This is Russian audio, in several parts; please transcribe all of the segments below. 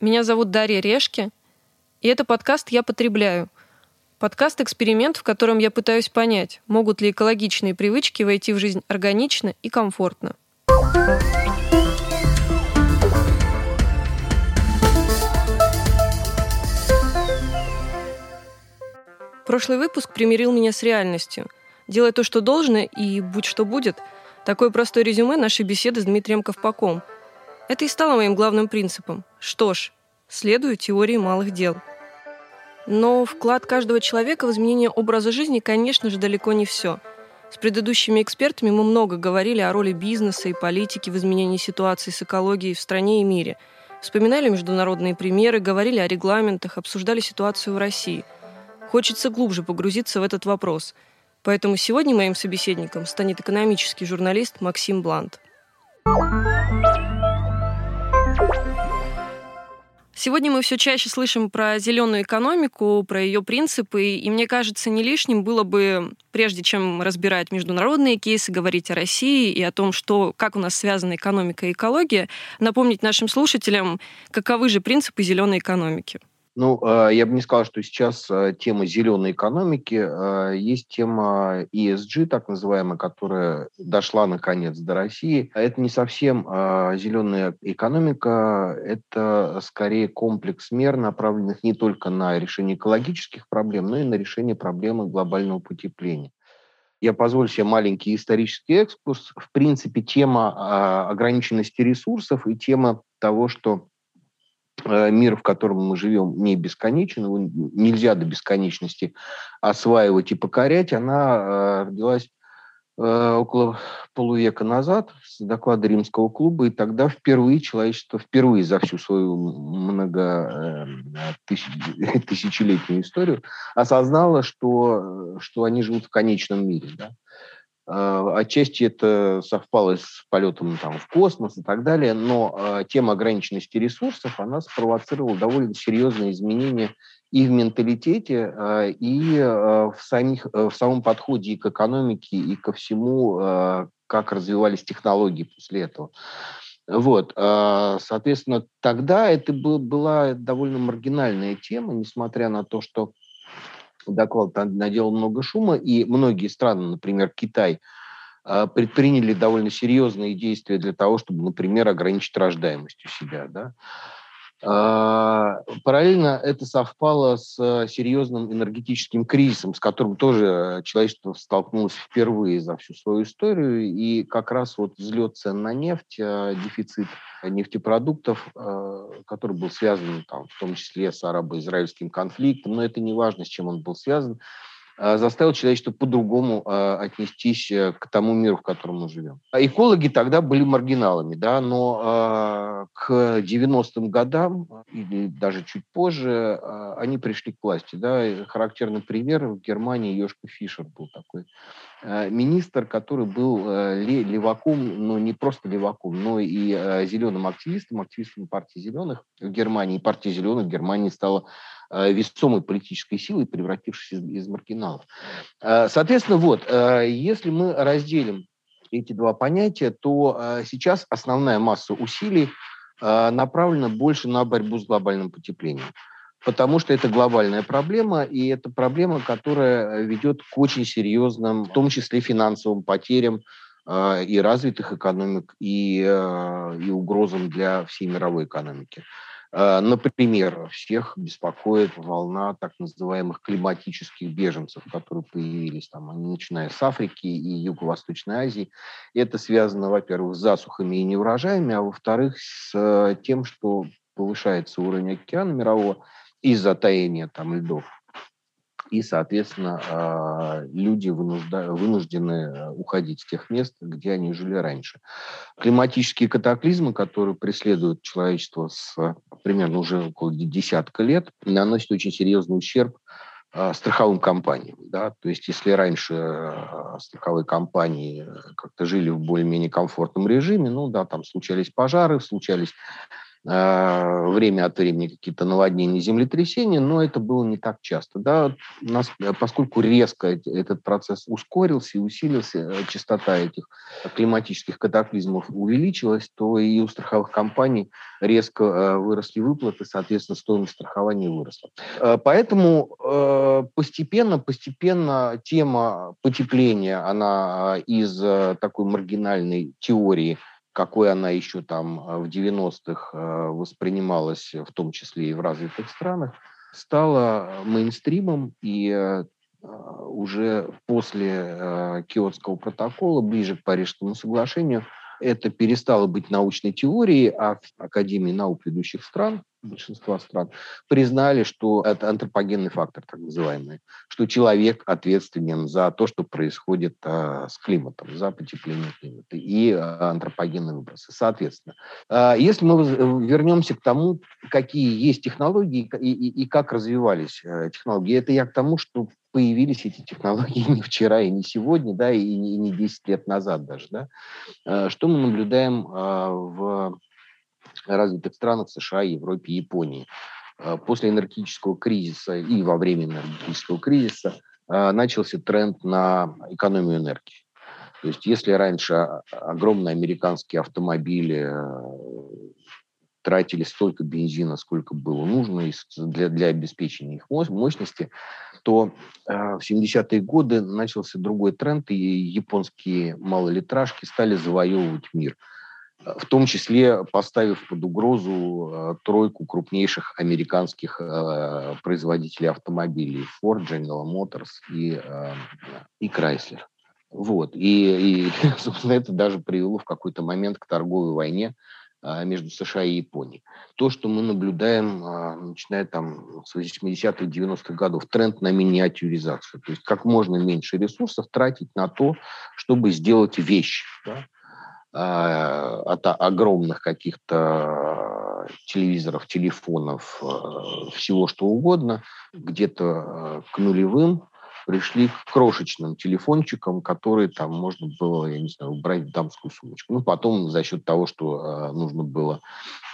Меня зовут Дарья Решки, и это подкаст «Я потребляю». Подкаст-эксперимент, в котором я пытаюсь понять, могут ли экологичные привычки войти в жизнь органично и комфортно. Прошлый выпуск примирил меня с реальностью. Делай то, что должно, и будь что будет. Такое простое резюме нашей беседы с Дмитрием Ковпаком. Это и стало моим главным принципом. Что ж, следую теории малых дел. Но вклад каждого человека в изменение образа жизни, конечно же, далеко не все. С предыдущими экспертами мы много говорили о роли бизнеса и политики в изменении ситуации с экологией в стране и мире. Вспоминали международные примеры, говорили о регламентах, обсуждали ситуацию в России – Хочется глубже погрузиться в этот вопрос. Поэтому сегодня моим собеседником станет экономический журналист Максим Блант. Сегодня мы все чаще слышим про зеленую экономику, про ее принципы, и мне кажется, не лишним было бы, прежде чем разбирать международные кейсы, говорить о России и о том, что, как у нас связана экономика и экология, напомнить нашим слушателям, каковы же принципы зеленой экономики. Ну, а, я бы не сказал, что сейчас а, тема зеленой экономики, а, есть тема ESG, так называемая, которая дошла наконец до России. Это не совсем зеленая экономика, это скорее комплекс мер, направленных не только на решение экологических проблем, но и на решение проблемы глобального потепления. Я позволю себе маленький исторический экскурс. В принципе, тема ограниченности ресурсов и тема того, что мир, в котором мы живем, не бесконечен, его нельзя до бесконечности осваивать и покорять, она э, родилась э, около полувека назад с доклада Римского клуба, и тогда впервые человечество, впервые за всю свою много тысячелетнюю историю осознало, что, что они живут в конечном мире. Да? А, отчасти это совпало с полетом там, в космос и так далее, но а, тема ограниченности ресурсов, она спровоцировала довольно серьезные изменения и в менталитете, а, и в, самих, в самом подходе и к экономике, и ко всему, как развивались технологии после этого. Вот, соответственно, тогда это была довольно маргинальная тема, несмотря на то, что доклад наделал много шума, и многие страны, например, Китай, а, предприняли довольно серьезные действия для того, чтобы, например, ограничить рождаемость у себя. Да? А, параллельно это совпало с серьезным энергетическим кризисом, с которым тоже человечество столкнулось впервые за всю свою историю. И как раз вот взлет цен на нефть, а, дефицит нефтепродуктов, а, который был связан там, в том числе с арабо-израильским конфликтом, но это не важно, с чем он был связан, а, заставил человечество по-другому а, отнестись э, к тому миру, в котором мы живем. Экологи тогда были маргиналами, да, но к 90-м годам или даже чуть позже они пришли к власти. Да. Характерный пример в Германии Йошка Фишер был такой Э, министр, который был э, леваком, но не просто леваком, но и э, зеленым активистом, активистом партии зеленых в Германии. И партия зеленых в Германии стала весомой политической силой, превратившись из, из маргиналов. Соответственно, вот, если мы разделим эти два понятия, то сейчас основная масса усилий направлена больше на борьбу с глобальным потеплением потому что это глобальная проблема, и это проблема, которая ведет к очень серьезным, в том числе финансовым потерям э, и развитых экономик, и, э, и угрозам для всей мировой экономики. Э, например, всех беспокоит волна так называемых климатических беженцев, которые появились там, они, начиная с Африки и Юго-Восточной Азии. Это связано, во-первых, с засухами и неурожаями, а во-вторых, с э, тем, что повышается уровень океана мирового, из-за таяния там льдов. И, соответственно, а, люди вынуждены э, уходить с тех мест, где они жили раньше. Климатические катаклизмы, которые преследуют человечество с примерно уже около десятка лет, наносят очень серьезный ущерб а, страховым компаниям. Да? То есть если раньше а, страховые компании как-то жили в более-менее комфортном режиме, ну да, там случались пожары, случались э, время от времени какие-то наводнения, землетрясения, но это было не так часто. Да? Нас, поскольку резко этот процесс ускорился и усилился, частота этих климатических катаклизмов увеличилась, то и у страховых компаний резко выросли выплаты, соответственно, стоимость страхования выросла. Поэтому постепенно, постепенно тема потепления, она из такой маргинальной теории – какой она еще там э, в 90-х э, воспринималась, в том числе и в развитых странах, стала мейнстримом и э, уже после Киотского протокола, ближе к Парижскому соглашению, это перестало быть научной теорией, а в Академии наук ведущих стран большинства стран, признали, что это антропогенный фактор, так называемый, что человек ответственен за то, что происходит а, с климатом, за потепление климата и а, антропогенные выбросы. Соответственно, а, если мы вернемся к тому, какие есть технологии и, и, и как развивались а, технологии, это я к тому, что появились эти технологии не вчера и не сегодня, да, и не, и не 10 лет назад даже, да. А, что мы наблюдаем а, в развитых странах США, Европе, Японии. А, после энергетического кризиса и во время энергетического кризиса а, начался тренд на экономию энергии. То есть если раньше огромные американские автомобили э, тратили столько бензина, сколько было нужно для, для обеспечения их мощности, то э, в 70-е годы начался другой тренд, и японские малолитражки стали завоевывать мир – в том числе поставив под угрозу э, тройку крупнейших американских э, производителей автомобилей Ford, General Motors и, э, и Chrysler. Вот. И, и, собственно, это даже привело в какой-то момент к торговой войне между США и Японией. То, что мы наблюдаем, начиная там с 80-х, 90-х годов, тренд на миниатюризацию. То есть как можно меньше ресурсов тратить на то, чтобы сделать вещь. Да? А, от огромных каких-то телевизоров, телефонов, всего что угодно, где-то к нулевым пришли к крошечным телефончикам, которые там можно было, я не знаю, убрать в дамскую сумочку. Ну, потом за счет того, что э, нужно было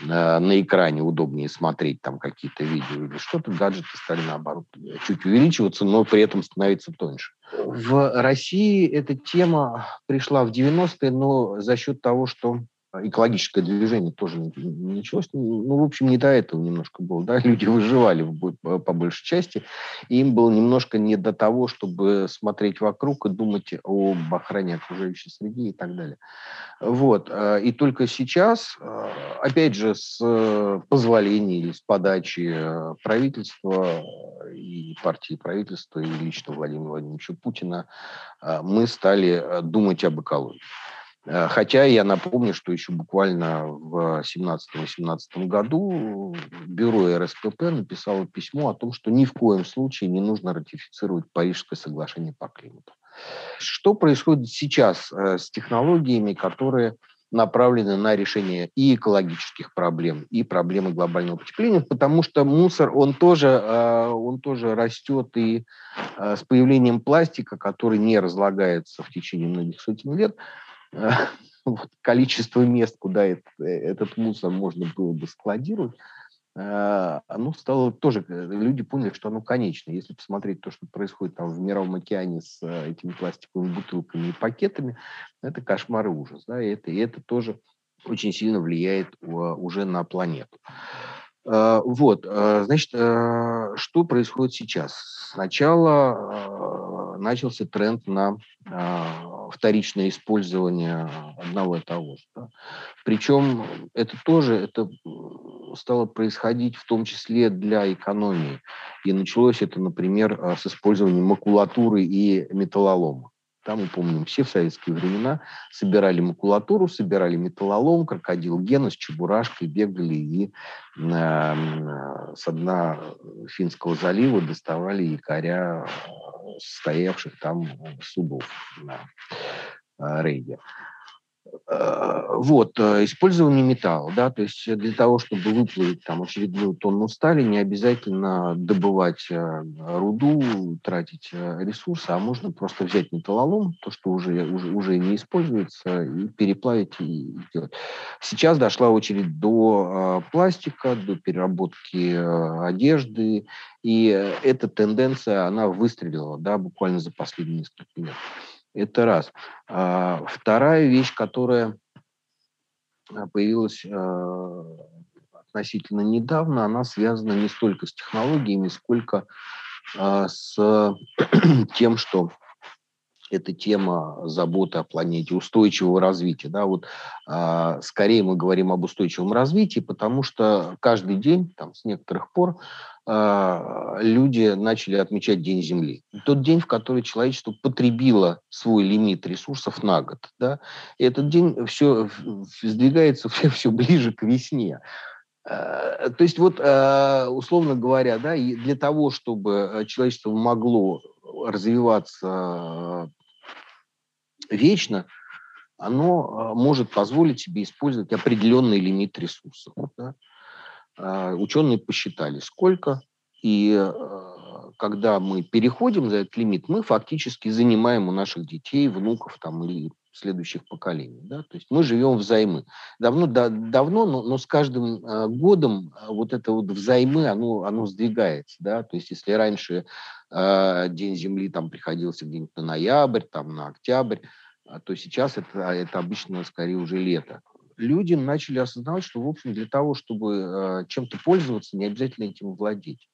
э, на экране удобнее смотреть там какие-то видео или что-то, гаджеты стали наоборот чуть увеличиваться, но при этом становиться тоньше. В России эта тема пришла в 90-е, но за счет того, что экологическое движение тоже началось. Ну, ну, в общем, не до этого немножко было. Да? Люди выживали по большей части, и им было немножко не до того, чтобы смотреть вокруг и думать об охране окружающей среды и так далее. Вот. А, и только сейчас, а, опять же, с позволения или с подачи правительства и партии правительства, и лично Владимира Владимировича Путина, мы стали думать об экологии. Э, хотя я напомню, что еще буквально в 17-18 году бюро РСПП написало письмо о том, что ни в коем случае не нужно ратифицировать Парижское соглашение по климату. Что происходит сейчас э, с технологиями, которые направлены на решение и экологических проблем, и проблемы глобального потепления, потому что мусор, он тоже, э, он тоже растет и с появлением пластика, который не разлагается в течение многих сотен лет, вот, количество мест, куда это, этот мусор можно было бы складировать, э, оно стало тоже, э, люди поняли, что оно конечно. Если посмотреть то, что происходит там в Мировом океане с э, этими пластиковыми бутылками и пакетами, это кошмар и ужас. Да? И, это, и это тоже очень сильно влияет уже на планету. Вот, значит, что происходит сейчас? Сначала начался тренд на вторичное использование одного и того же. Да. Причем это тоже это стало происходить в том числе для экономии. И началось это, например, а, с использованием макулатуры и металлолома. Там, мы помним, все в советские времена собирали макулатуру, собирали металлолом, крокодил Гена с чебурашкой бегали и э, с дна Финского залива доставали якоря стоявших там судов на э, рейде. Э, вот, э, использование металла, да, то есть для того, чтобы выплавить там очередную тонну стали, не обязательно добывать э, руду, тратить ресурсы, а можно просто взять металлолом, то, что уже, уже, уже не используется, и переплавить и сделать. Сейчас дошла очередь до пластика, до переработки одежды, и эта тенденция, она выстрелила, да, буквально за последние несколько лет. Это раз. А, вторая вещь, которая а, появилась а, относительно недавно, она связана не столько с технологиями, сколько а, с тем, что это тема заботы о планете, устойчивого развития. Да, вот, а, скорее мы говорим об устойчивом развитии, потому что каждый день, там, с некоторых пор, а, люди начали отмечать День Земли. Тот день, в который человечество потребило свой лимит ресурсов на год. Да? И этот день все сдвигается все, все ближе к весне. А, то есть вот, а, условно говоря, да, для того, чтобы человечество могло развиваться вечно, оно может позволить себе использовать определенный лимит ресурсов. Да? Ученые посчитали, сколько, и когда мы переходим за этот лимит, мы фактически занимаем у наших детей, внуков там, или следующих поколений. Да? То есть мы живем взаймы. Давно, да, давно но, но с каждым э, годом вот это вот взаймы, оно, оно сдвигается. Да? То есть если раньше э, День Земли там приходился где-нибудь на ноябрь, там, на октябрь, то сейчас это, это обычно скорее уже лето люди начали осознавать, что, в общем, для того, чтобы э, чем-то пользоваться, не обязательно этим владеть.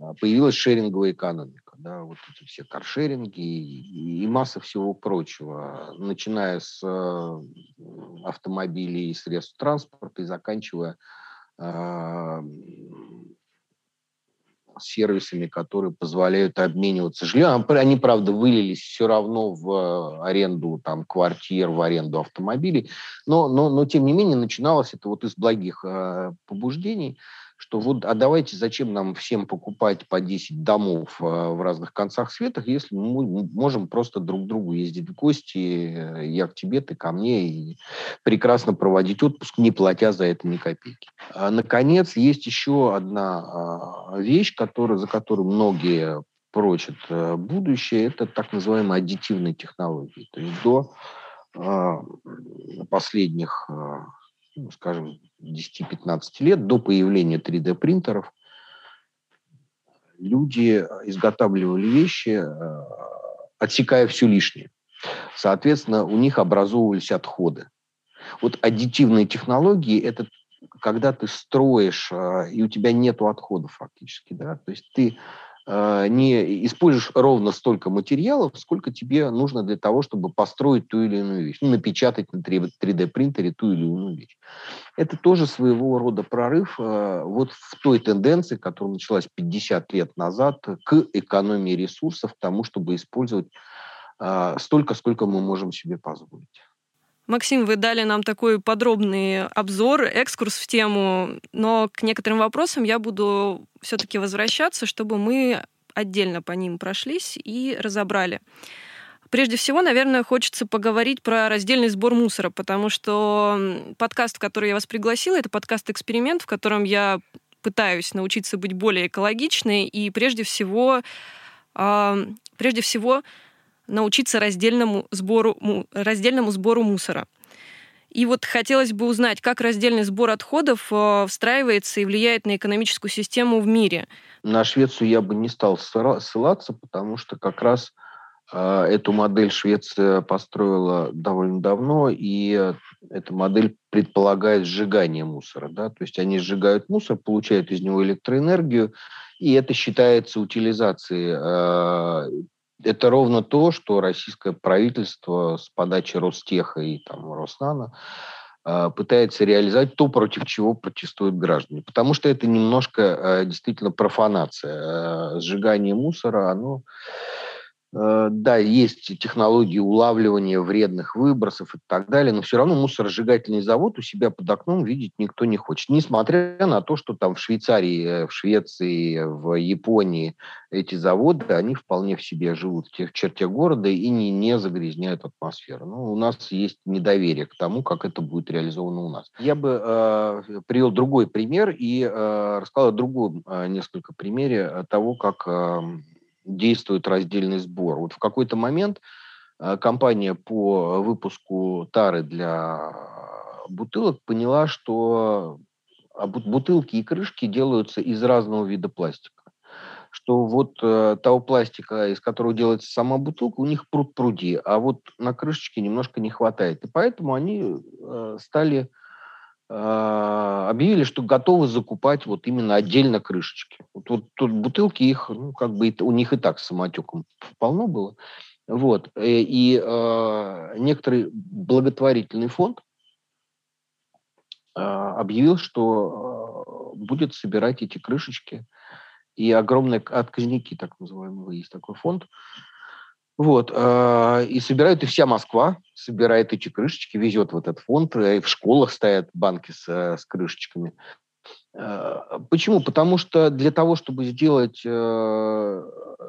А, появилась шеринговая экономика, да, вот эти все каршеринги и, и масса всего прочего, начиная с э, автомобилей и средств транспорта и заканчивая э, сервисами, которые позволяют обмениваться жильем. Они, правда, вылились все равно в аренду там, квартир, в аренду автомобилей, но, но, но тем не менее начиналось это вот из благих э, побуждений – что вот, а давайте зачем нам всем покупать по 10 домов а, в разных концах света, если мы можем просто друг к другу ездить в гости, э, я к тебе, ты ко мне, и прекрасно проводить отпуск, не платя за это ни копейки. А, наконец, есть еще одна а, вещь, которая, за которую многие прочат э, будущее, это так называемые аддитивные технологии. То есть до последних ну, скажем, 10-15 лет до появления 3D-принтеров люди изготавливали вещи, э, отсекая все лишнее. Соответственно, у них образовывались отходы. Вот аддитивные технологии – это когда ты строишь, э, и у тебя нет отходов фактически. Да? То есть ты не используешь ровно столько материалов, сколько тебе нужно для того, чтобы построить ту или иную вещь, ну, напечатать на 3D-принтере ту или иную вещь. Это тоже своего рода прорыв а, вот в той тенденции, которая началась 50 лет назад к экономии ресурсов, к тому, чтобы использовать а, столько, сколько мы можем себе позволить. Максим, вы дали нам такой подробный обзор, экскурс в тему, но к некоторым вопросам я буду все-таки возвращаться, чтобы мы отдельно по ним прошлись и разобрали. Прежде всего, наверное, хочется поговорить про раздельный сбор мусора, потому что подкаст, в который я вас пригласила, это подкаст-эксперимент, в котором я пытаюсь научиться быть более экологичной и прежде всего, прежде всего научиться раздельному сбору, раздельному сбору мусора. И вот хотелось бы узнать, как раздельный сбор отходов э, встраивается и влияет на экономическую систему в мире. На Швецию я бы не стал ссылаться, потому что как раз э, эту модель Швеция построила довольно давно, и эта модель предполагает сжигание мусора. Да? То есть они сжигают мусор, получают из него электроэнергию, и это считается утилизацией э, это ровно то, что российское правительство с подачи Ростеха и там, Роснана э, пытается реализовать то, против чего протестуют граждане. Потому что это немножко э, действительно профанация. Э, сжигание мусора, оно да, есть технологии улавливания вредных выбросов и так далее, но все равно мусоросжигательный завод у себя под окном видеть никто не хочет. Несмотря на то, что там в Швейцарии, э, в Швеции, в Японии эти заводы, они вполне в себе живут в тех черте города и не, не загрязняют атмосферу. Но у нас есть недоверие к тому, как это будет реализовано у нас. Я бы э, привел другой пример и э, рассказал о другом э, несколько примере того, как э, действует раздельный сбор. Вот в какой-то момент э, компания по выпуску тары для бутылок поняла, что а, бутылки и крышки делаются из разного вида пластика. Что вот э, того пластика, из которого делается сама бутылка, у них пруд пруди, а вот на крышечке немножко не хватает. И поэтому они э, стали объявили, что готовы закупать вот именно отдельно крышечки. Вот, вот тут бутылки их, ну, как бы у них и так самотеком полно было. Вот. Э, и э, некоторый благотворительный фонд э, объявил, что э, будет собирать эти крышечки. И огромные отказники, так называемые, есть такой фонд, вот. А, и собирают, и вся Москва собирает эти крышечки, везет в этот фонд. И в школах стоят банки с, с крышечками. А, почему? Потому что для того, чтобы сделать э,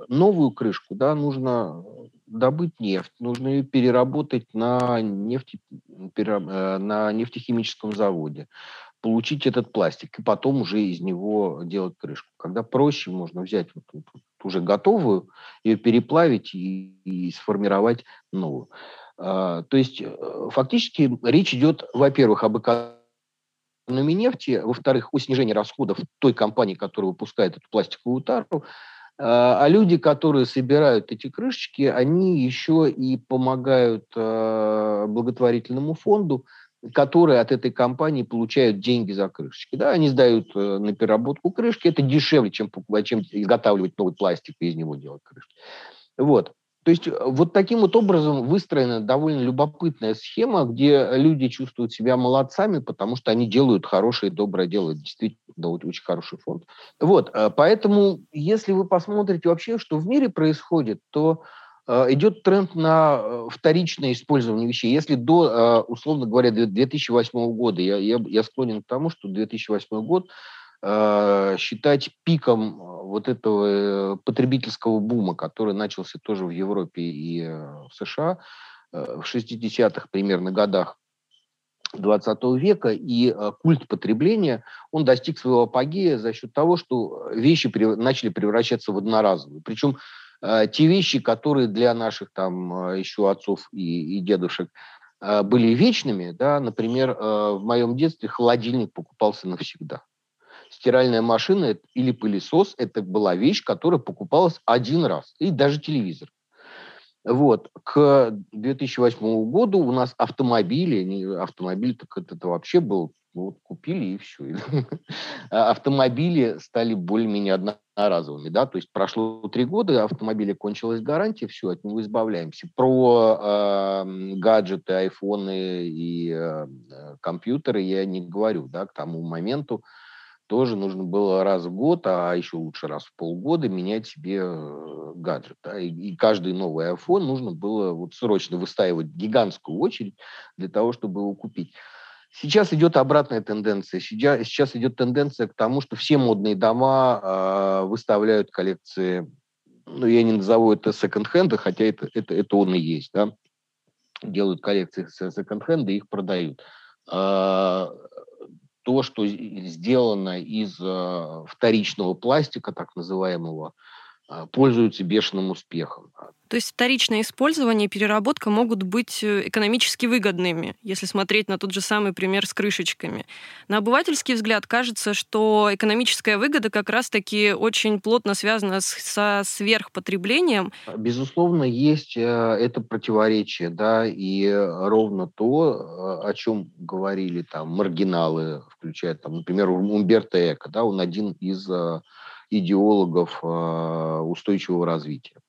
новую крышку, да, нужно добыть нефть, нужно ее переработать на, нефти, э, на нефтехимическом заводе получить этот пластик и потом уже из него делать крышку. Когда проще, можно взять вот, вот, уже готовую, ее переплавить и, и сформировать новую. А, то есть э, фактически речь идет, во-первых, об экономии нефти, во-вторых, о снижении расходов той компании, которая выпускает эту пластиковую тару, а, а люди, которые собирают эти крышечки, они еще и помогают э, благотворительному фонду которые от этой компании получают деньги за крышечки. Да, они сдают э, на переработку крышки, это дешевле, чем, чем изготавливать новый пластик и из него делать крышки. Вот. То есть э, вот таким вот образом выстроена довольно любопытная схема, где люди чувствуют себя молодцами, потому что они делают хорошее, доброе дело. Действительно, очень хороший фонд. Вот, э, поэтому, если вы посмотрите вообще, что в мире происходит, то идет тренд на э, вторичное использование вещей. Если до, э, условно говоря, 2008 года, я, я, я склонен к тому, что 2008 год считать пиком вот этого потребительского бума, который начался тоже в Европе и в США в 60-х примерно годах 20 века, и культ потребления, он достиг своего апогея за счет того, что вещи начали превращаться в одноразовые. Причем Э, те вещи, которые для наших там э, еще отцов и, и дедушек э, были вечными, да, например, в моем детстве холодильник покупался навсегда. Стиральная машина или пылесос – это была вещь, которая покупалась один раз, и даже телевизор. Вот. К 2008 году у нас автомобили, автомобиль так это, это вообще был вот купили и все. А автомобили стали более-менее одноразовыми, да, то есть прошло три года, автомобиля кончилась гарантия, все, от него избавляемся. Про э, гаджеты, айфоны и э, компьютеры я не говорю, да, к тому моменту тоже нужно было раз в год, а еще лучше раз в полгода менять себе э, гаджет. Да? И, и каждый новый iPhone нужно было вот срочно выстаивать гигантскую очередь для того, чтобы его купить. Сейчас идет обратная тенденция. Сейчас идет тенденция к тому, что все модные дома э, выставляют коллекции, ну, я не назову это секонд-хенда, хотя это, это, это он и есть, да, делают коллекции секонд-хенда и их продают. Э, то, что сделано из э, вторичного пластика, так называемого, э, пользуется бешеным успехом. То есть вторичное использование и переработка могут быть э, экономически выгодными, если смотреть на тот же самый пример с крышечками. На обывательский взгляд кажется, что экономическая выгода как раз-таки очень плотно связана со сверхпотреблением. Безусловно, есть э, это противоречие, да, и ровно то, э, о чем говорили там маргиналы, включая там, например, Умберто Эко, да, он один из идеологов устойчивого развития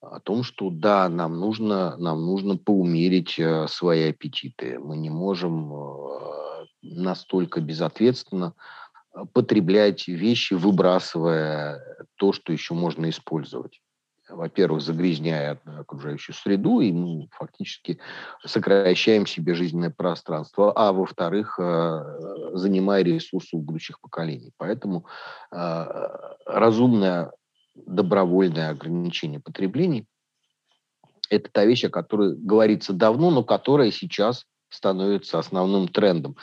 о том, что да, нам нужно, нам нужно поумерить э, свои аппетиты. Мы не можем э, настолько безответственно э, потреблять вещи, выбрасывая то, что еще можно использовать. Во-первых, загрязняя окружающую среду, и мы фактически сокращаем себе жизненное пространство, а во-вторых, э, занимая ресурсы у будущих поколений. Поэтому э, разумное добровольное ограничение потребления – это та вещь, о которой говорится давно, но которая сейчас становится основным трендом.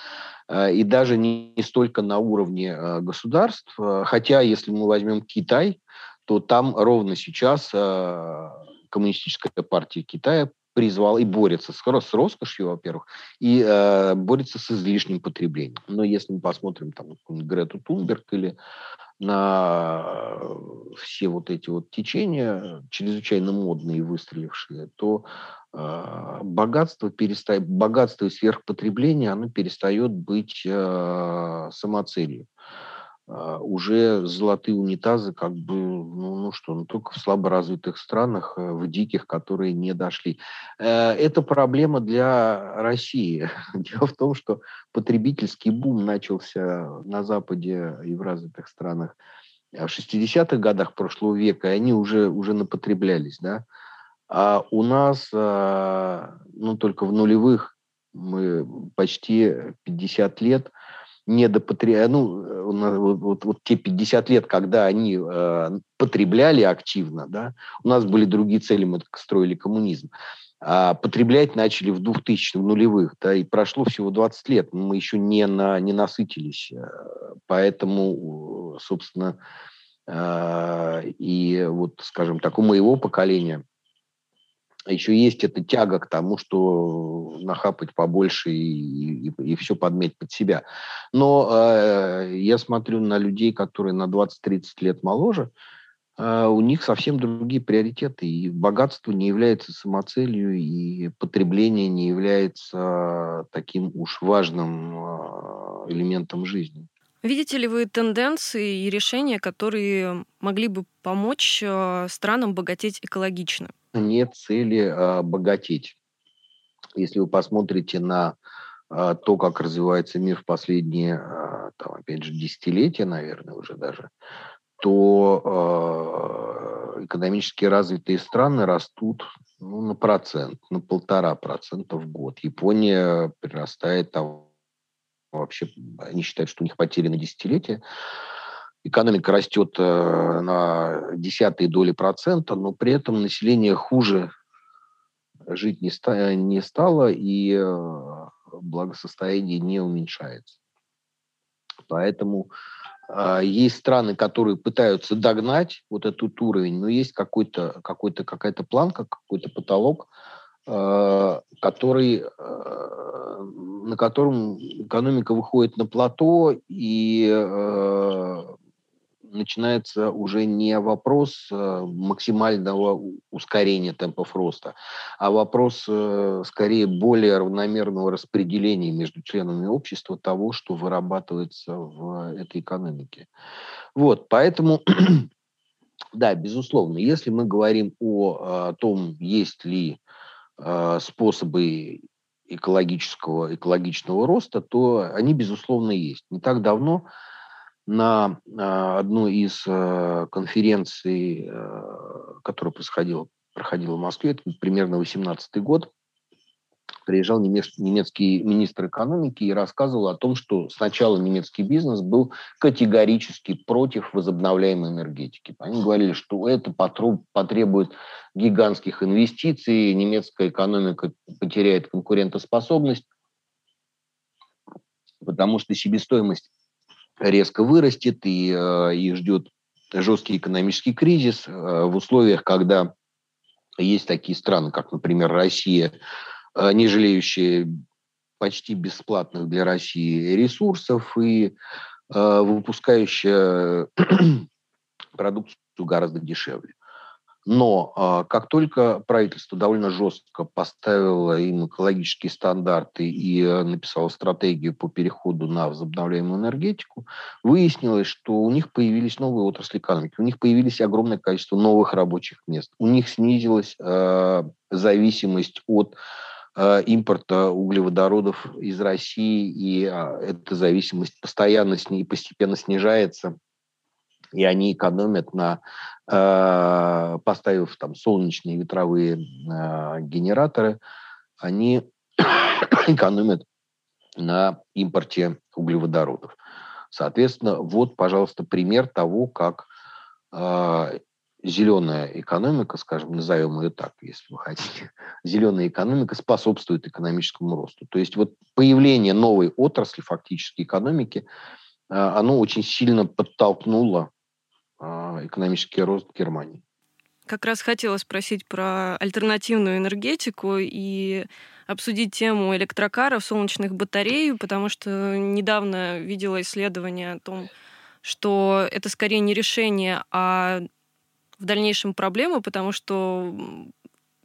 Э, и даже не столько на уровне государств, хотя если мы возьмем Китай, то там ровно сейчас э, коммунистическая партия Китая призвала и борется с, с роскошью, во-первых, и э, борется с излишним потреблением. Но если мы посмотрим там Грету Тунберг или на все вот эти вот течения, чрезвычайно модные и выстрелившие, то э, богатство, перестает, богатство и сверхпотребление, оно перестает быть э, самоцелью. Уже золотые унитазы как бы, ну, ну что, ну только в слаборазвитых странах, э, в диких, которые не дошли. Э, это проблема для России. Дело в том, что потребительский бум начался на Западе и в развитых странах в 60-х годах прошлого века, и они уже, уже напотреблялись, да. А у нас, а, ну, только в нулевых мы почти 50 лет – недопотребляли, ну, вот, вот, вот те 50 лет, когда они э, потребляли активно, да, у нас были другие цели, мы строили коммунизм, а потреблять начали в 2000 в нулевых, да, и прошло всего 20 лет, мы еще не, на, не насытились, э, поэтому, собственно, э, и вот, скажем так, у моего поколения – еще есть эта тяга к тому, что нахапать побольше и, и, и все подметь под себя. Но э, я смотрю на людей, которые на 20-30 лет моложе, э, у них совсем другие приоритеты. И богатство не является самоцелью, и потребление не является таким уж важным элементом жизни. Видите ли вы тенденции и решения, которые могли бы помочь э, странам богатеть экологично? нет цели а, богатеть. Если вы посмотрите на а, то, как развивается мир в последние, а, там, опять же, десятилетия, наверное, уже даже, то экономически развитые страны растут ну, на процент, на полтора процента в год. Япония прирастает там вообще, они считают, что у них потеряно десятилетия экономика растет э, на десятые доли процента, но при этом население хуже жить не, ста- не стало, и э, благосостояние не уменьшается. Поэтому э, есть страны, которые пытаются догнать вот этот уровень, но есть какой-то, какой-то, какая-то планка, какой-то потолок, который, на котором экономика выходит на плато, и начинается уже не вопрос э, максимального ускорения темпов роста, а вопрос э, скорее более равномерного распределения между членами общества того, что вырабатывается в этой экономике. Вот, поэтому, да, безусловно, если мы говорим о, о том, есть ли э, способы экологического, экологичного роста, то они, безусловно, есть. Не так давно на а, одну из э, конференций, э, которая происходила, проходила в Москве, это примерно 18 год, приезжал немецкий министр экономики и рассказывал о том, что сначала немецкий бизнес был категорически против возобновляемой энергетики. Они говорили, что это потребует гигантских инвестиций, немецкая экономика потеряет конкурентоспособность, потому что себестоимость резко вырастет, и э, их ждет жесткий экономический кризис э, в условиях, когда есть такие страны, как, например, Россия, не жалеющие почти бесплатных для России ресурсов и выпускающая продукцию гораздо дешевле. Но а, как только правительство довольно жестко поставило им экологические стандарты и написало стратегию по переходу на возобновляемую энергетику, выяснилось, что у них появились новые отрасли экономики, у них появились огромное количество новых рабочих мест, у них снизилась зависимость от импорта углеводородов из России, и э, эта зависимость постоянно и постепенно снижается и они экономят на, э, поставив там солнечные ветровые э, генераторы, они экономят на импорте углеводородов. Соответственно, вот, пожалуйста, пример того, как э, зеленая экономика, скажем, назовем ее так, если вы хотите, зеленая экономика способствует экономическому росту. То есть вот появление новой отрасли фактически экономики, а, оно очень сильно подтолкнуло а, экономический рост Германии. Как раз хотела спросить про альтернативную энергетику и обсудить тему электрокаров, солнечных батарей, потому что недавно видела исследование о том, что это скорее не решение, а в дальнейшем проблема, потому что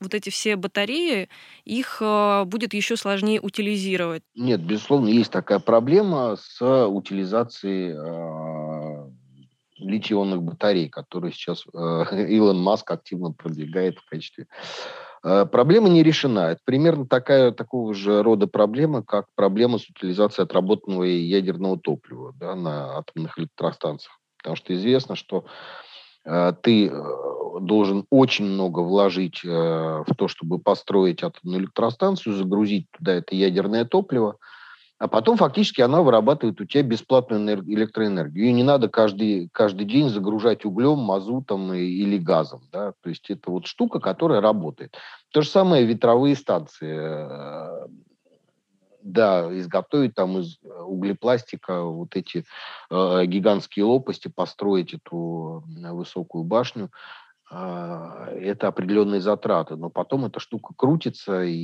вот эти все батареи, их э, будет еще сложнее утилизировать. Нет, безусловно, есть такая проблема с утилизацией э, литий-ионных батарей, которые сейчас э, Илон Маск активно продвигает в качестве э, Проблема не решена. Это примерно такая, такого же рода проблема, как проблема с утилизацией отработанного ядерного топлива да, на атомных электростанциях. Потому что известно, что Э, ты э, должен очень много вложить э, в то, чтобы построить атомную электростанцию, загрузить туда это ядерное топливо, а потом фактически она вырабатывает у тебя бесплатную электроэнергию. Ее не надо каждый, каждый день загружать углем, мазутом или газом. Да? То есть это вот штука, которая работает. То же самое ветровые станции да, изготовить там из э, углепластика вот эти э, гигантские лопасти, построить эту высокую башню, э, это определенные затраты. Но потом эта штука крутится и,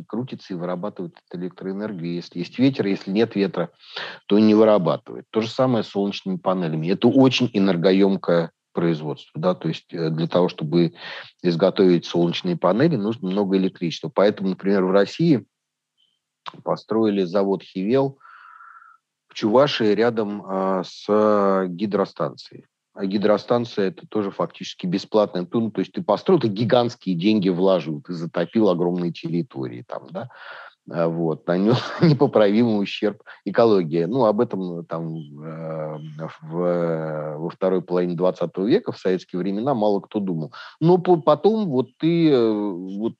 и крутится и вырабатывает электроэнергию. Если есть ветер, если нет ветра, то не вырабатывает. То же самое с солнечными панелями. Это очень энергоемкое производство. Да? То есть э, для того, чтобы изготовить солнечные панели, нужно много электричества. Поэтому, например, в России построили завод «Хивел» в Чувашии рядом а, с гидростанцией. А гидростанция – это тоже фактически бесплатная. Ну, то есть ты построил, ты гигантские деньги вложил, ты затопил огромные территории там, да, а, вот, нанес непоправимый ущерб экологии. Ну, об этом там э, в, во второй половине 20 века, в советские времена, мало кто думал. Но потом вот ты э, вот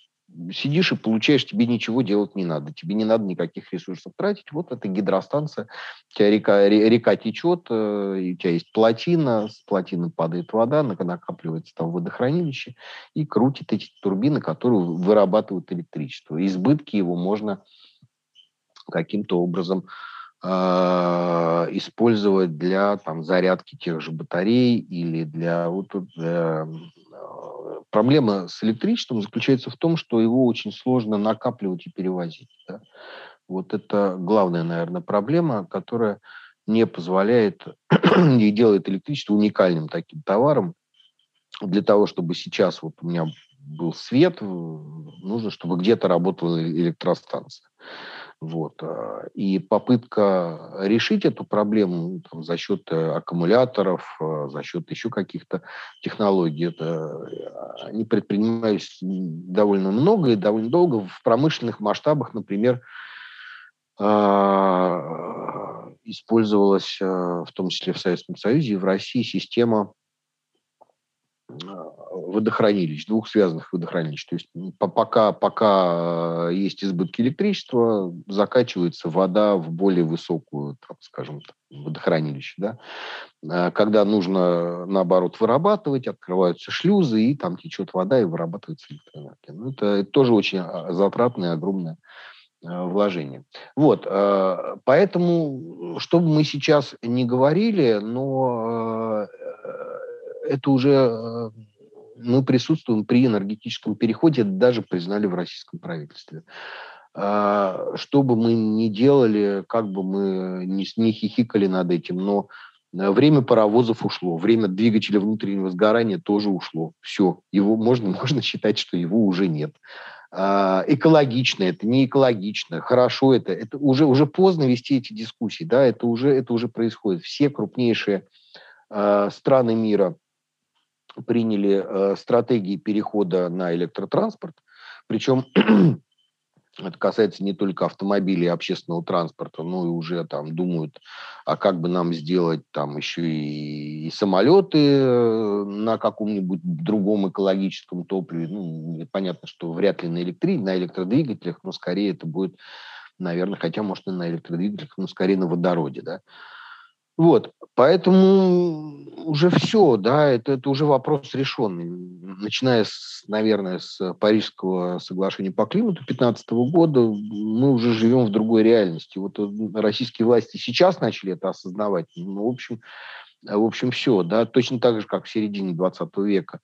сидишь и получаешь, тебе ничего делать не надо, тебе не надо никаких ресурсов тратить. Вот это гидростанция, у тебя река, река течет, э, у тебя есть плотина, с плотины падает вода, накапливается там водохранилище и крутит эти турбины, которые вырабатывают электричество. Избытки его можно каким-то образом использовать для там, зарядки тех же батарей или для вот, э, проблема с электричеством заключается в том, что его очень сложно накапливать и перевозить. Да? Вот это главная, наверное, проблема, которая не позволяет и делает электричество уникальным таким товаром. Для того, чтобы сейчас вот у меня был свет, нужно, чтобы где-то работала электростанция. Вот. А, и попытка решить эту проблему там, за счет э, аккумуляторов, а, за счет еще каких-то технологий, это, а, они предпринимались довольно много и довольно долго. В промышленных масштабах, например, использовалась, в том числе в Советском Союзе и в России, система водохранилищ, двух связанных водохранилищ. То есть пока, пока есть избытки электричества, закачивается вода в более высокую, так скажем, водохранилище. Да? А когда нужно, наоборот, вырабатывать, открываются шлюзы, и там течет вода, и вырабатывается электроэнергия. Ну, это, это тоже очень а, затратное, огромное а, вложение. Вот, поэтому, что бы мы сейчас не говорили, но это уже мы присутствуем при энергетическом переходе, это даже признали в российском правительстве. А, что бы мы ни делали, как бы мы ни, ни хихикали над этим, но э, время паровозов ушло, время двигателя внутреннего сгорания тоже ушло. Все, его можно, можно считать, что его уже нет. А, экологично это, не экологично, хорошо это, это уже, уже поздно вести эти дискуссии, да, это уже, это уже происходит. Все крупнейшие э, страны мира приняли э, стратегии перехода на электротранспорт, причем это касается не только автомобилей и общественного транспорта, но и уже там думают, а как бы нам сделать там еще и и самолеты э, на каком-нибудь другом экологическом топливе. Ну, понятно, что вряд ли на электри, на электродвигателях, но скорее это будет, наверное, хотя, может, и на электродвигателях, но скорее на водороде, да. Вот, поэтому уже все, да, это, это уже вопрос решенный. Начиная, с, наверное, с Парижского соглашения по климату 2015 года, мы уже живем в другой реальности. Вот э, российские власти сейчас начали это осознавать. Ну, в общем, в общем, все, да, точно так же, как в середине 20 века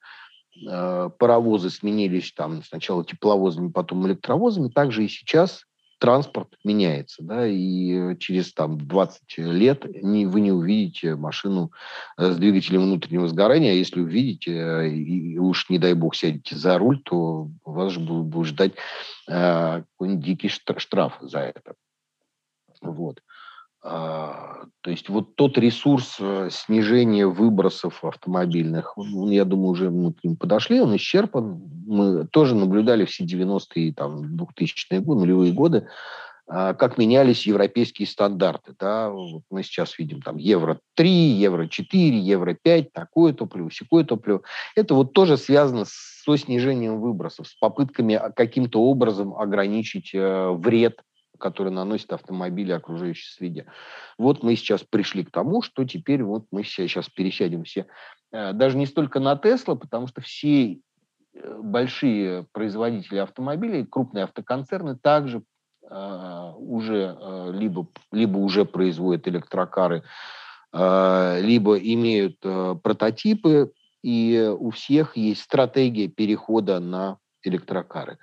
э, паровозы сменились там сначала тепловозами, потом электровозами, также и сейчас транспорт меняется, да, и через там 20 лет не, вы не увидите машину э, с двигателем внутреннего сгорания, а если увидите, э, и уж не дай бог сядете за руль, то вас же будет, будет ждать э, какой-нибудь дикий штраф за это. Вот. А, то есть вот тот ресурс э, снижения выбросов автомобильных, он, я думаю, уже мы к ним подошли, он исчерпан. Мы тоже наблюдали все 90-е, там, 2000-е годы, нулевые годы, а, как менялись европейские стандарты. Да? Вот мы сейчас видим там Евро-3, Евро-4, Евро-5, такое топливо, всякое топливо. Это вот тоже связано со снижением выбросов, с попытками каким-то образом ограничить э, вред которые наносят автомобили окружающей среде. Вот мы сейчас пришли к тому, что теперь вот мы сейчас пересядем все, э, даже не столько на Тесла, потому что все э, большие производители автомобилей, крупные автоконцерны также э, уже либо, либо уже производят электрокары, либо имеют прототипы, и у всех есть стратегия перехода на электрокары.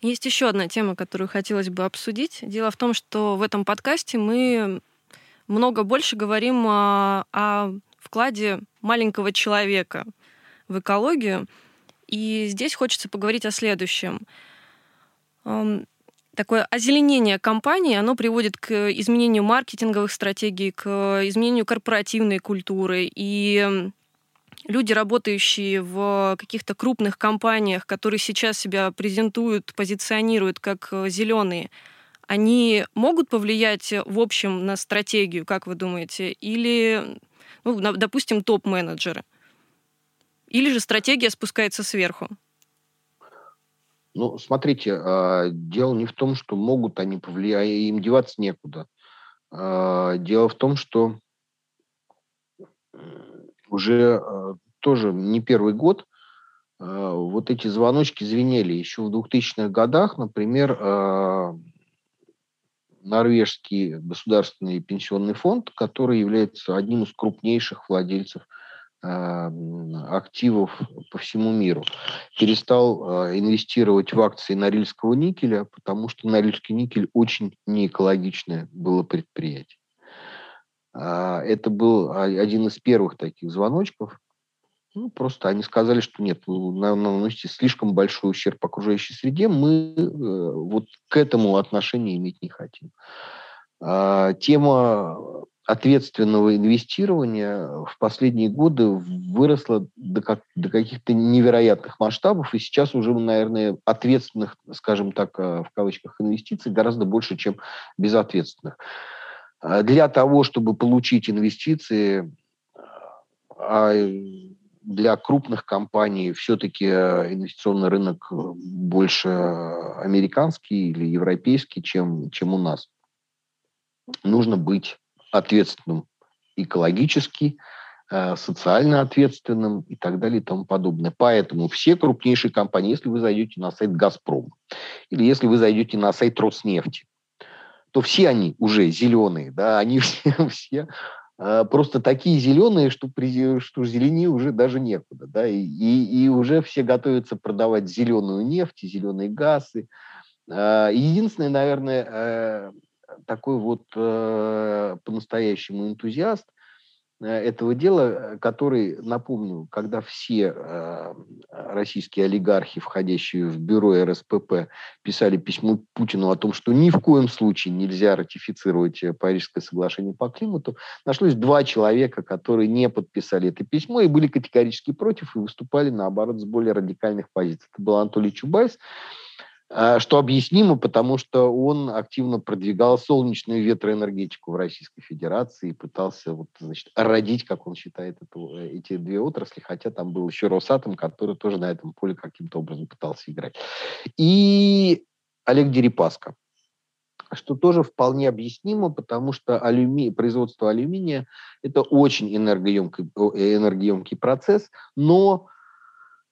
Есть еще одна тема, которую хотелось бы обсудить. Дело в том, что в этом подкасте мы много больше говорим о, о вкладе маленького человека в экологию. И здесь хочется поговорить о следующем. Такое озеленение компании, оно приводит к изменению маркетинговых стратегий, к изменению корпоративной культуры. И люди, работающие в каких-то крупных компаниях, которые сейчас себя презентуют, позиционируют как э, зеленые, они могут повлиять в общем на стратегию, как вы думаете? Или, ну, допустим, топ-менеджеры? Или же стратегия спускается сверху? Ну, смотрите, а, дело не в том, что могут они повлиять, им деваться некуда. А, дело в том, что уже э, тоже не первый год э, вот эти звоночки звенели. Еще в 2000-х годах, например, э, норвежский государственный пенсионный фонд, который является одним из крупнейших владельцев активов по всему миру, перестал инвестировать в акции Норильского никеля, потому что Норильский никель очень неэкологичное было предприятие. А, это был один из первых таких звоночков. Ну, просто они сказали, что нет, вы наносите слишком большой ущерб окружающей среде, мы э, вот к этому отношения иметь не хотим. А, тема ответственного инвестирования в последние годы выросла до, как, до каких-то невероятных масштабов, и сейчас уже, наверное, ответственных, скажем так, э, в кавычках, инвестиций гораздо больше, чем безответственных. А для того, чтобы получить инвестиции, а для крупных компаний все-таки инвестиционный рынок больше американский или европейский, чем, чем у нас. Нужно быть ответственным экологически, э, социально ответственным и так далее и тому подобное. Поэтому все крупнейшие компании, если вы зайдете на сайт «Газпрома» или если вы зайдете на сайт «Роснефти», то все они уже зеленые, да, они все, все а, просто такие зеленые, что, при, что зеленее уже даже некуда, да, и, и, и уже все готовятся продавать зеленую нефть, зеленые газы. А, единственный, наверное, э, такой вот э, по-настоящему энтузиаст – этого дела, э, который, напомню, когда все э, российские олигархи, входящие в бюро РСПП, писали письмо Путину о том, что ни в коем случае нельзя ратифицировать Парижское соглашение по климату, нашлось два человека, которые не подписали это письмо и были категорически против и выступали, наоборот, с более радикальных позиций. Это был Анатолий Чубайс, что объяснимо, потому что он активно продвигал солнечную ветроэнергетику в Российской Федерации и пытался вот, значит, родить, как он считает, эту, эти две отрасли, хотя там был еще Росатом, который тоже на этом поле каким-то образом пытался играть. И Олег Дерипаска, что тоже вполне объяснимо, потому что алюми... производство алюминия – это очень энергоемкий, энергоемкий процесс, но Э,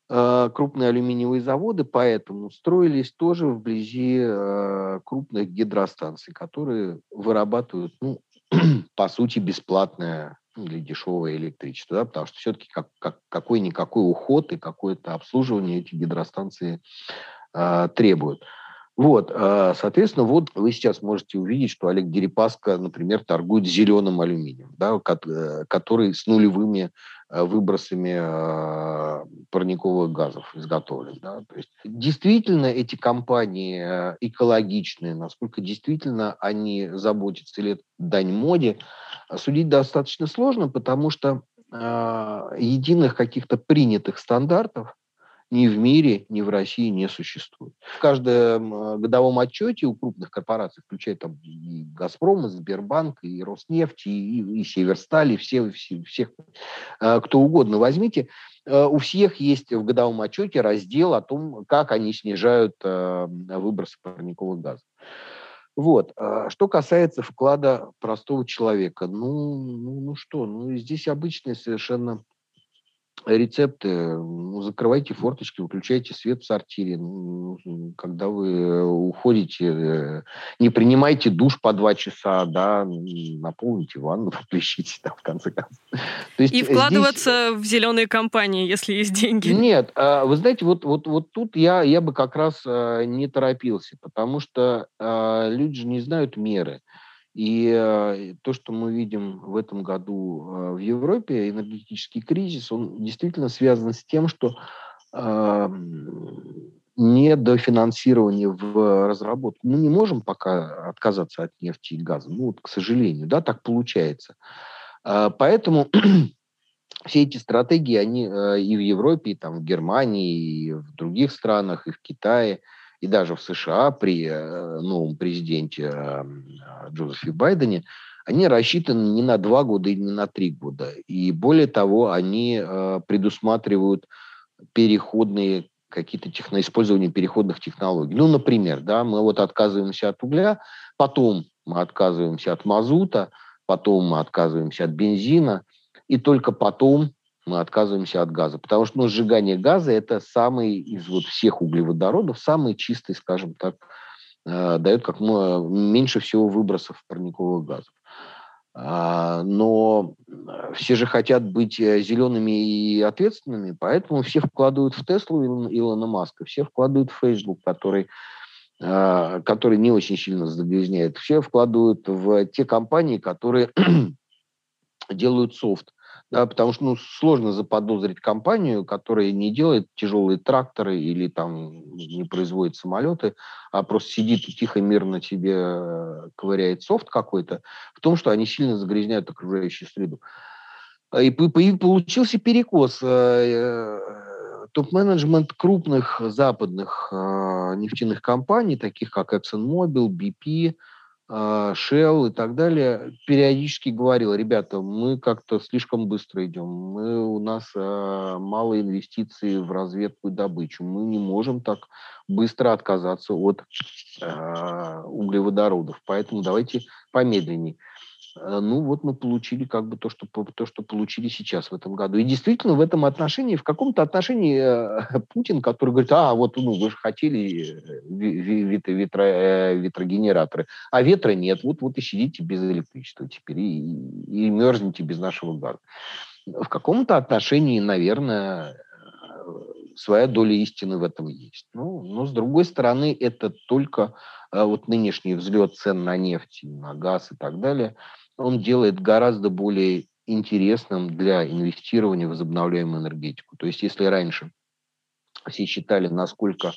крупные алюминиевые заводы, поэтому строились тоже вблизи э, крупных гидростанций, которые вырабатывают, ну, по сути, бесплатное или дешевое электричество, да, потому что все-таки как, как, какой-никакой уход и какое-то обслуживание эти гидростанции э, требуют. Вот, э, соответственно, вот вы сейчас можете увидеть, что Олег Дерипаска, например, торгует зеленым алюминием, да, который с нулевыми Э, выбросами э, парниковых газов изготовлен. Да? То есть действительно эти компании э, экологичные, насколько действительно они заботятся или это дань моде, судить достаточно сложно, потому что единых каких-то принятых стандартов ни в мире, ни в России не существует. В каждом годовом отчете у крупных корпораций, включая там и «Газпром», и «Сбербанк», и «Роснефть», и, и «Северсталь», и все, все, всех, э, кто угодно возьмите, э, у всех есть в годовом отчете раздел о том, как они снижают э, выбросы парниковых газов. Вот. Что касается вклада простого человека, ну, ну, ну что, ну здесь обычная совершенно рецепты. Закрывайте форточки, выключайте свет в сортире. Когда вы уходите, э, не принимайте душ по два часа, да, наполните ванну, поплещите там, в конце концов. То есть И вкладываться здесь... в зеленые компании, если есть деньги. Нет, а, вы знаете, вот, вот, вот тут я, я бы как раз э, не торопился, потому что а, люди же не знают меры. И э, то, что мы видим в этом году э, в Европе, энергетический кризис, он действительно связан с тем, что э, недофинансирование в разработку. Мы не можем пока отказаться от нефти и газа. Ну, вот, к сожалению, да, так получается. Поэтому все эти стратегии, они и в Европе, и там в Германии, и в других странах, и в Китае – и даже в США при э, новом президенте э, Джозефе Байдене, они рассчитаны не на два года и не на три года. И более того, они э, предусматривают переходные какие-то техно, использование переходных технологий. Ну, например, да, мы вот отказываемся от угля, потом мы отказываемся от мазута, потом мы отказываемся от бензина, и только потом мы отказываемся от газа. Потому что ну, сжигание газа – это самый из вот всех углеводородов, самый чистый, скажем так, э, дает как ну, меньше всего выбросов парниковых газов. А, но все же хотят быть э, зелеными и ответственными, поэтому все вкладывают в Теслу Илона Маска, все вкладывают в Facebook, который э, который не очень сильно загрязняет. Все вкладывают в те компании, которые делают софт да, потому что ну, сложно заподозрить компанию, которая не делает тяжелые тракторы или там не производит самолеты, а просто сидит и тихо, мирно тебе э, ковыряет софт какой-то, в том, что они сильно загрязняют окружающую среду. И получился перекос. Э, э, топ-менеджмент крупных западных нефтяных компаний, таких как ExxonMobil, BP, а, Shell и так далее, периодически говорил, ребята, мы как-то слишком быстро идем, мы, у нас э, мало инвестиций в разведку и добычу, мы не можем так быстро отказаться от э, углеводородов, поэтому давайте помедленнее. Э, ну вот мы получили как бы то, что, то, что получили сейчас в этом году. И действительно в этом отношении, в каком-то отношении э, Путин, который говорит, а вот ну, вы же хотели э, витро, витро, ветрогенераторы, а ветра нет, вот, вот и сидите без электричества теперь и, и мерзнете без нашего газа. В каком-то отношении, наверное, своя доля истины в этом есть. Ну, но с другой стороны, это только вот нынешний взлет цен на нефть, на газ и так далее – он делает гораздо более интересным для инвестирования в возобновляемую энергетику. То есть если раньше все считали, насколько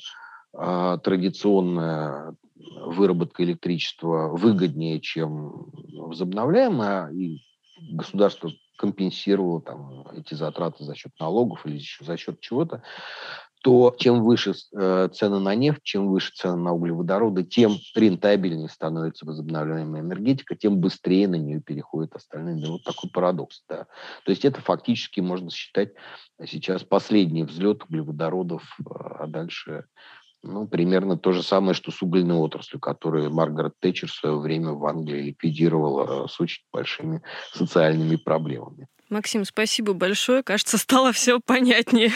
э, традиционная выработка электричества выгоднее, чем возобновляемая, и государство компенсировало там, эти затраты за счет налогов или еще за счет чего-то, то чем выше э, цены на нефть, чем выше цены на углеводороды, тем рентабельнее становится возобновляемая энергетика, тем быстрее на нее переходят остальные. Да, вот такой парадокс. Да. То есть это фактически можно считать сейчас последний взлет углеводородов, а дальше ну, примерно то же самое, что с угольной отраслью, которую Маргарет Тэтчер в свое время в Англии ликвидировала с очень большими социальными проблемами. Максим, спасибо большое. Кажется, стало все понятнее.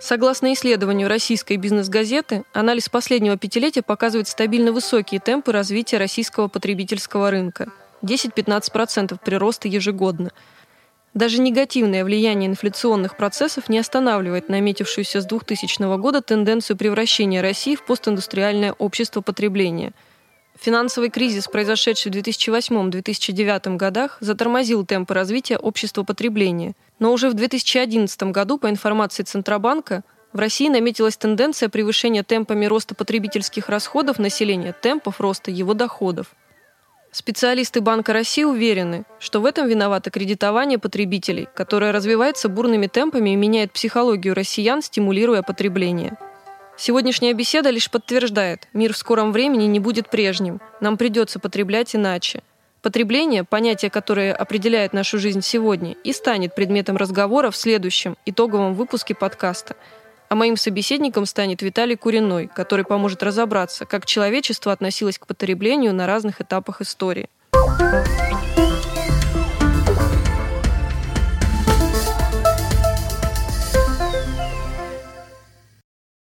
Согласно исследованию российской бизнес-газеты, анализ последнего пятилетия показывает стабильно высокие темпы развития российского потребительского рынка – 10-15% прироста ежегодно. Даже негативное влияние инфляционных процессов не останавливает наметившуюся с 2000 года тенденцию превращения России в постиндустриальное общество потребления – Финансовый кризис, произошедший в 2008-2009 годах, затормозил темпы развития общества потребления. Но уже в 2011 году, по информации Центробанка, в России наметилась тенденция превышения темпами роста потребительских расходов населения темпов роста его доходов. Специалисты Банка России уверены, что в этом виновато кредитование потребителей, которое развивается бурными темпами и меняет психологию россиян, стимулируя потребление – Сегодняшняя беседа лишь подтверждает, мир в скором времени не будет прежним. Нам придется потреблять иначе. Потребление, понятие, которое определяет нашу жизнь сегодня, и станет предметом разговора в следующем итоговом выпуске подкаста. А моим собеседником станет Виталий Куриной, который поможет разобраться, как человечество относилось к потреблению на разных этапах истории.